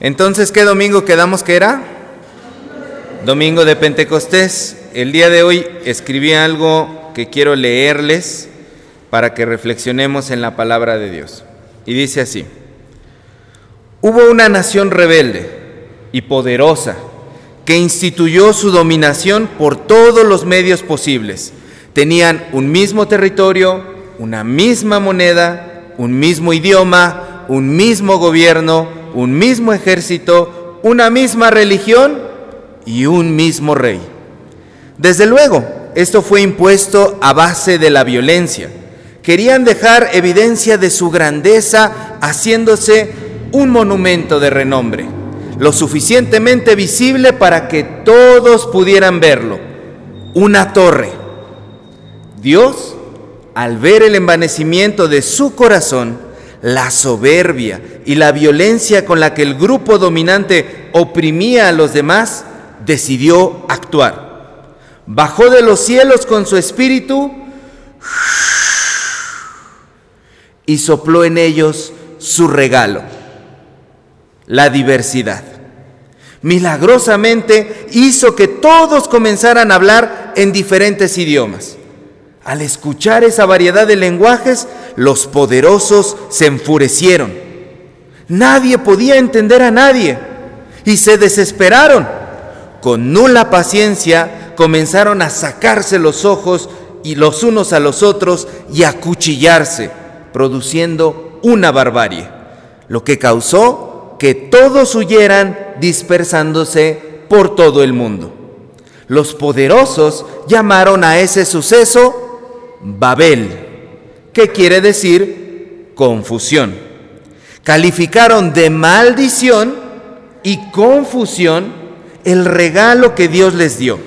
Entonces, ¿qué domingo quedamos que era? Domingo de Pentecostés. El día de hoy escribí algo que quiero leerles para que reflexionemos en la palabra de Dios. Y dice así, hubo una nación rebelde y poderosa que instituyó su dominación por todos los medios posibles. Tenían un mismo territorio, una misma moneda, un mismo idioma, un mismo gobierno, un mismo ejército, una misma religión y un mismo rey. Desde luego, esto fue impuesto a base de la violencia. Querían dejar evidencia de su grandeza haciéndose un monumento de renombre, lo suficientemente visible para que todos pudieran verlo, una torre. Dios, al ver el envanecimiento de su corazón, la soberbia y la violencia con la que el grupo dominante oprimía a los demás, decidió actuar. Bajó de los cielos con su espíritu y sopló en ellos su regalo, la diversidad. Milagrosamente hizo que todos comenzaran a hablar en diferentes idiomas. Al escuchar esa variedad de lenguajes, los poderosos se enfurecieron. Nadie podía entender a nadie y se desesperaron. Con nula paciencia comenzaron a sacarse los ojos y los unos a los otros y a cuchillarse, produciendo una barbarie, lo que causó que todos huyeran dispersándose por todo el mundo. Los poderosos llamaron a ese suceso Babel, que quiere decir confusión. Calificaron de maldición y confusión el regalo que Dios les dio,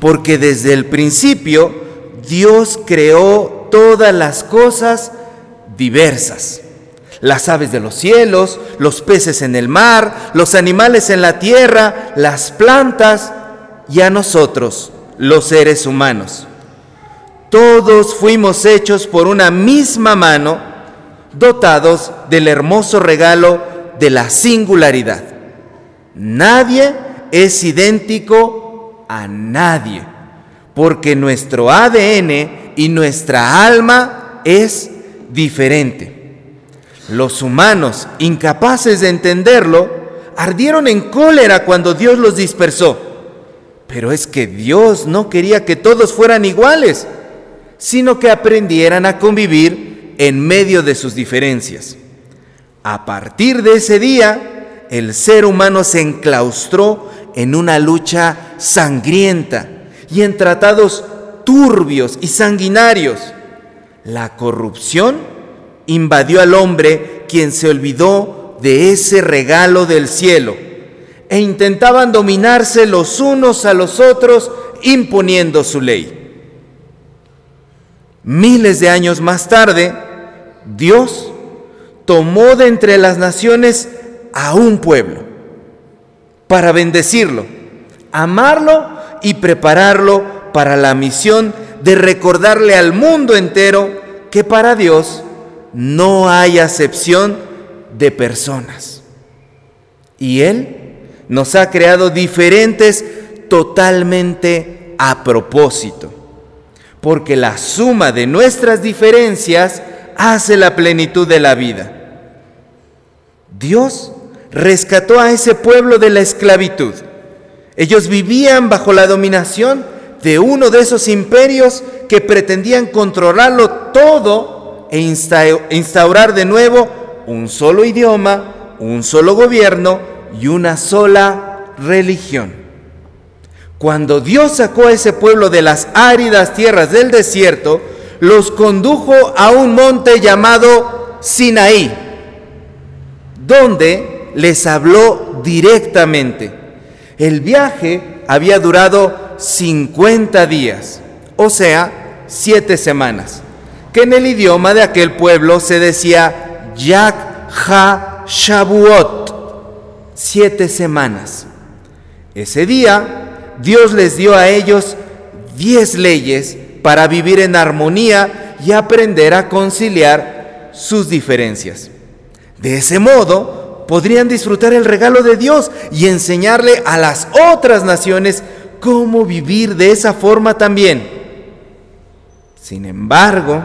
porque desde el principio Dios creó todas las cosas diversas. Las aves de los cielos, los peces en el mar, los animales en la tierra, las plantas y a nosotros, los seres humanos. Todos fuimos hechos por una misma mano, dotados del hermoso regalo de la singularidad. Nadie es idéntico a nadie, porque nuestro ADN y nuestra alma es diferente. Los humanos, incapaces de entenderlo, ardieron en cólera cuando Dios los dispersó. Pero es que Dios no quería que todos fueran iguales sino que aprendieran a convivir en medio de sus diferencias. A partir de ese día, el ser humano se enclaustró en una lucha sangrienta y en tratados turbios y sanguinarios. La corrupción invadió al hombre quien se olvidó de ese regalo del cielo e intentaban dominarse los unos a los otros imponiendo su ley. Miles de años más tarde, Dios tomó de entre las naciones a un pueblo para bendecirlo, amarlo y prepararlo para la misión de recordarle al mundo entero que para Dios no hay acepción de personas. Y Él nos ha creado diferentes totalmente a propósito porque la suma de nuestras diferencias hace la plenitud de la vida. Dios rescató a ese pueblo de la esclavitud. Ellos vivían bajo la dominación de uno de esos imperios que pretendían controlarlo todo e instaurar de nuevo un solo idioma, un solo gobierno y una sola religión. Cuando Dios sacó a ese pueblo de las áridas tierras del desierto, los condujo a un monte llamado Sinaí, donde les habló directamente. El viaje había durado 50 días, o sea, siete semanas, que en el idioma de aquel pueblo se decía Yak Ha Shavuot, siete semanas. Ese día Dios les dio a ellos diez leyes para vivir en armonía y aprender a conciliar sus diferencias. De ese modo, podrían disfrutar el regalo de Dios y enseñarle a las otras naciones cómo vivir de esa forma también. Sin embargo,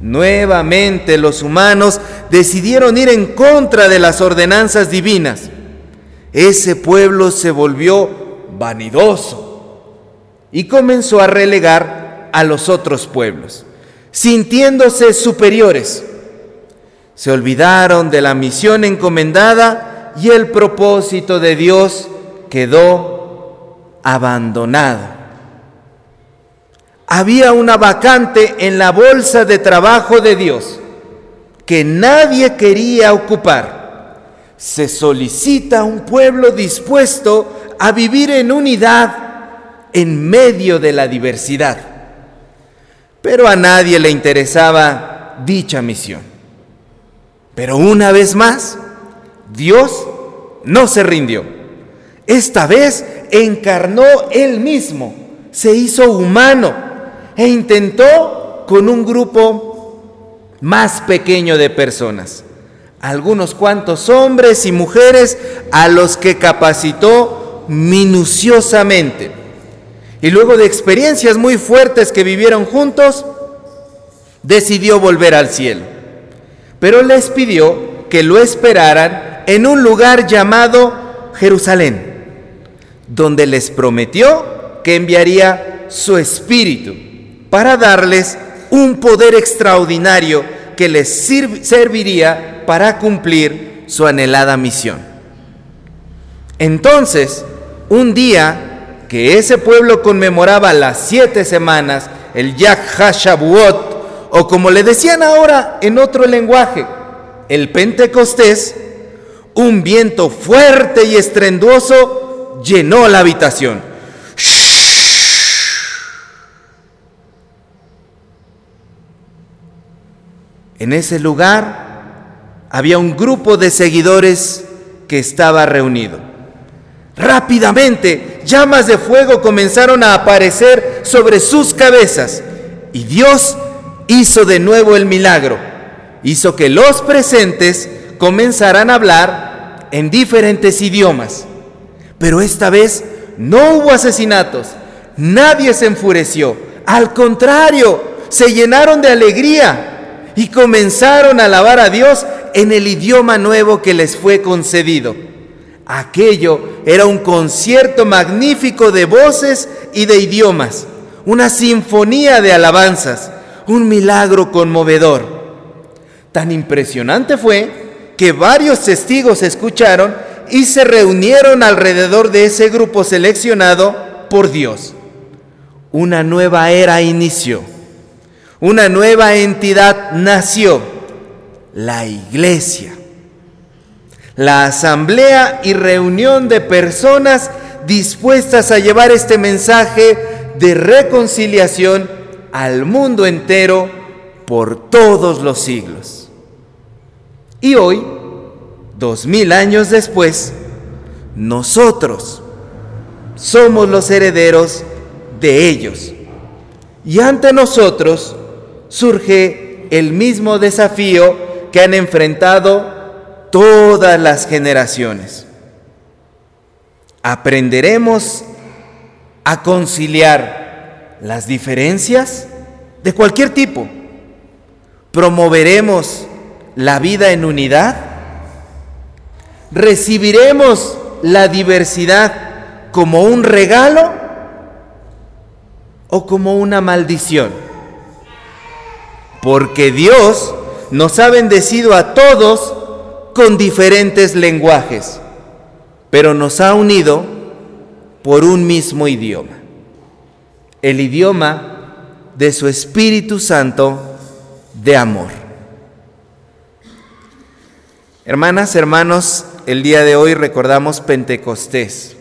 nuevamente los humanos decidieron ir en contra de las ordenanzas divinas. Ese pueblo se volvió vanidoso y comenzó a relegar a los otros pueblos, sintiéndose superiores se olvidaron de la misión encomendada y el propósito de Dios quedó abandonado. Había una vacante en la bolsa de trabajo de Dios que nadie quería ocupar. Se solicita un pueblo dispuesto a vivir en unidad en medio de la diversidad. Pero a nadie le interesaba dicha misión. Pero una vez más, Dios no se rindió. Esta vez encarnó Él mismo, se hizo humano e intentó con un grupo más pequeño de personas, algunos cuantos hombres y mujeres a los que capacitó minuciosamente. Y luego de experiencias muy fuertes que vivieron juntos, decidió volver al cielo pero les pidió que lo esperaran en un lugar llamado Jerusalén, donde les prometió que enviaría su espíritu para darles un poder extraordinario que les serviría para cumplir su anhelada misión. Entonces, un día que ese pueblo conmemoraba las siete semanas, el Yag HaShavuot, o como le decían ahora en otro lenguaje, el Pentecostés, un viento fuerte y estrenduoso llenó la habitación. En ese lugar había un grupo de seguidores que estaba reunido. Rápidamente, llamas de fuego comenzaron a aparecer sobre sus cabezas y Dios hizo de nuevo el milagro. Hizo que los presentes comenzaran a hablar en diferentes idiomas. Pero esta vez no hubo asesinatos. Nadie se enfureció. Al contrario, se llenaron de alegría y comenzaron a alabar a Dios en el idioma nuevo que les fue concedido. Aquello era un concierto magnífico de voces y de idiomas, una sinfonía de alabanzas un milagro conmovedor. Tan impresionante fue que varios testigos escucharon y se reunieron alrededor de ese grupo seleccionado por Dios. Una nueva era inició, una nueva entidad nació, la iglesia. La asamblea y reunión de personas dispuestas a llevar este mensaje de reconciliación al mundo entero por todos los siglos. Y hoy, dos mil años después, nosotros somos los herederos de ellos. Y ante nosotros surge el mismo desafío que han enfrentado todas las generaciones. Aprenderemos a conciliar las diferencias de cualquier tipo. Promoveremos la vida en unidad. Recibiremos la diversidad como un regalo o como una maldición. Porque Dios nos ha bendecido a todos con diferentes lenguajes, pero nos ha unido por un mismo idioma el idioma de su Espíritu Santo de amor. Hermanas, hermanos, el día de hoy recordamos Pentecostés.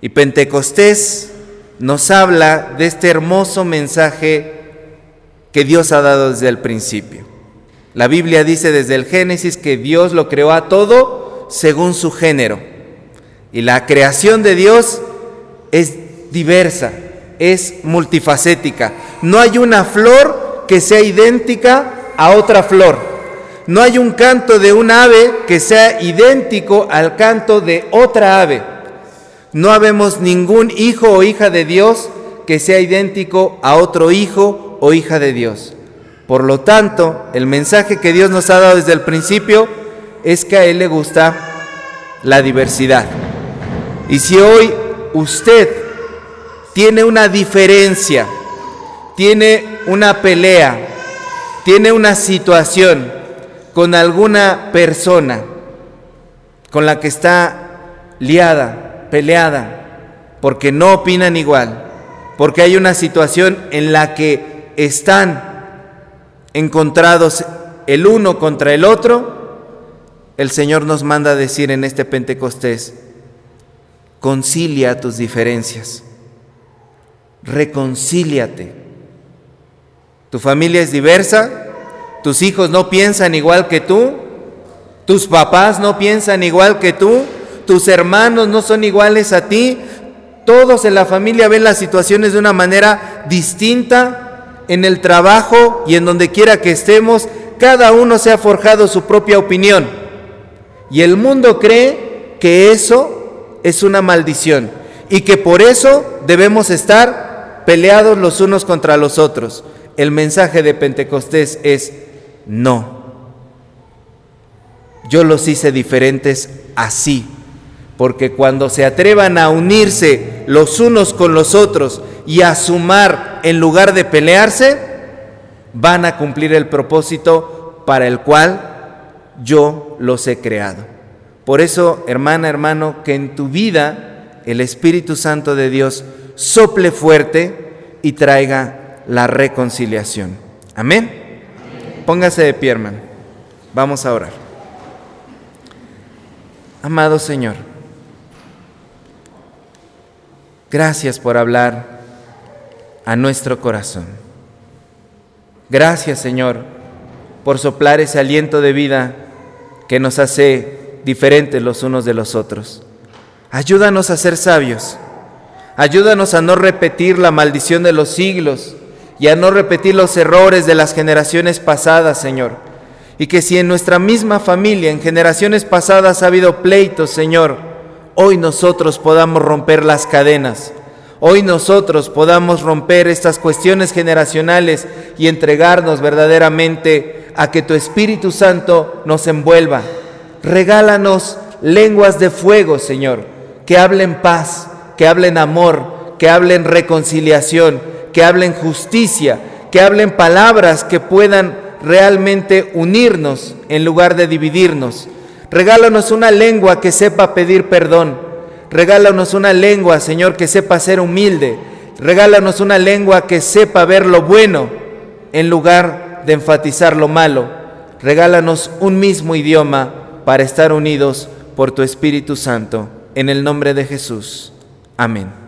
Y Pentecostés nos habla de este hermoso mensaje que Dios ha dado desde el principio. La Biblia dice desde el Génesis que Dios lo creó a todo según su género. Y la creación de Dios es diversa, es multifacética. No hay una flor que sea idéntica a otra flor. No hay un canto de un ave que sea idéntico al canto de otra ave. No habemos ningún hijo o hija de Dios que sea idéntico a otro hijo o hija de Dios. Por lo tanto, el mensaje que Dios nos ha dado desde el principio es que a Él le gusta la diversidad. Y si hoy usted tiene una diferencia, tiene una pelea, tiene una situación con alguna persona con la que está liada, peleada, porque no opinan igual, porque hay una situación en la que están encontrados el uno contra el otro, el Señor nos manda a decir en este Pentecostés, concilia tus diferencias, reconcíliate. Tu familia es diversa, tus hijos no piensan igual que tú, tus papás no piensan igual que tú, tus hermanos no son iguales a ti, todos en la familia ven las situaciones de una manera distinta en el trabajo y en donde quiera que estemos, cada uno se ha forjado su propia opinión. Y el mundo cree que eso es una maldición y que por eso debemos estar peleados los unos contra los otros el mensaje de Pentecostés es no. Yo los hice diferentes así, porque cuando se atrevan a unirse los unos con los otros y a sumar en lugar de pelearse, van a cumplir el propósito para el cual yo los he creado. Por eso, hermana, hermano, que en tu vida el Espíritu Santo de Dios sople fuerte y traiga la reconciliación. Amén. Póngase de pie, hermano. Vamos a orar. Amado Señor, gracias por hablar a nuestro corazón. Gracias, Señor, por soplar ese aliento de vida que nos hace diferentes los unos de los otros. Ayúdanos a ser sabios. Ayúdanos a no repetir la maldición de los siglos y a no repetir los errores de las generaciones pasadas, Señor. Y que si en nuestra misma familia, en generaciones pasadas ha habido pleitos, Señor, hoy nosotros podamos romper las cadenas. Hoy nosotros podamos romper estas cuestiones generacionales y entregarnos verdaderamente a que tu Espíritu Santo nos envuelva. Regálanos lenguas de fuego, Señor, que hablen paz, que hablen amor, que hablen reconciliación que hablen justicia, que hablen palabras que puedan realmente unirnos en lugar de dividirnos. Regálanos una lengua que sepa pedir perdón. Regálanos una lengua, Señor, que sepa ser humilde. Regálanos una lengua que sepa ver lo bueno en lugar de enfatizar lo malo. Regálanos un mismo idioma para estar unidos por tu Espíritu Santo. En el nombre de Jesús. Amén.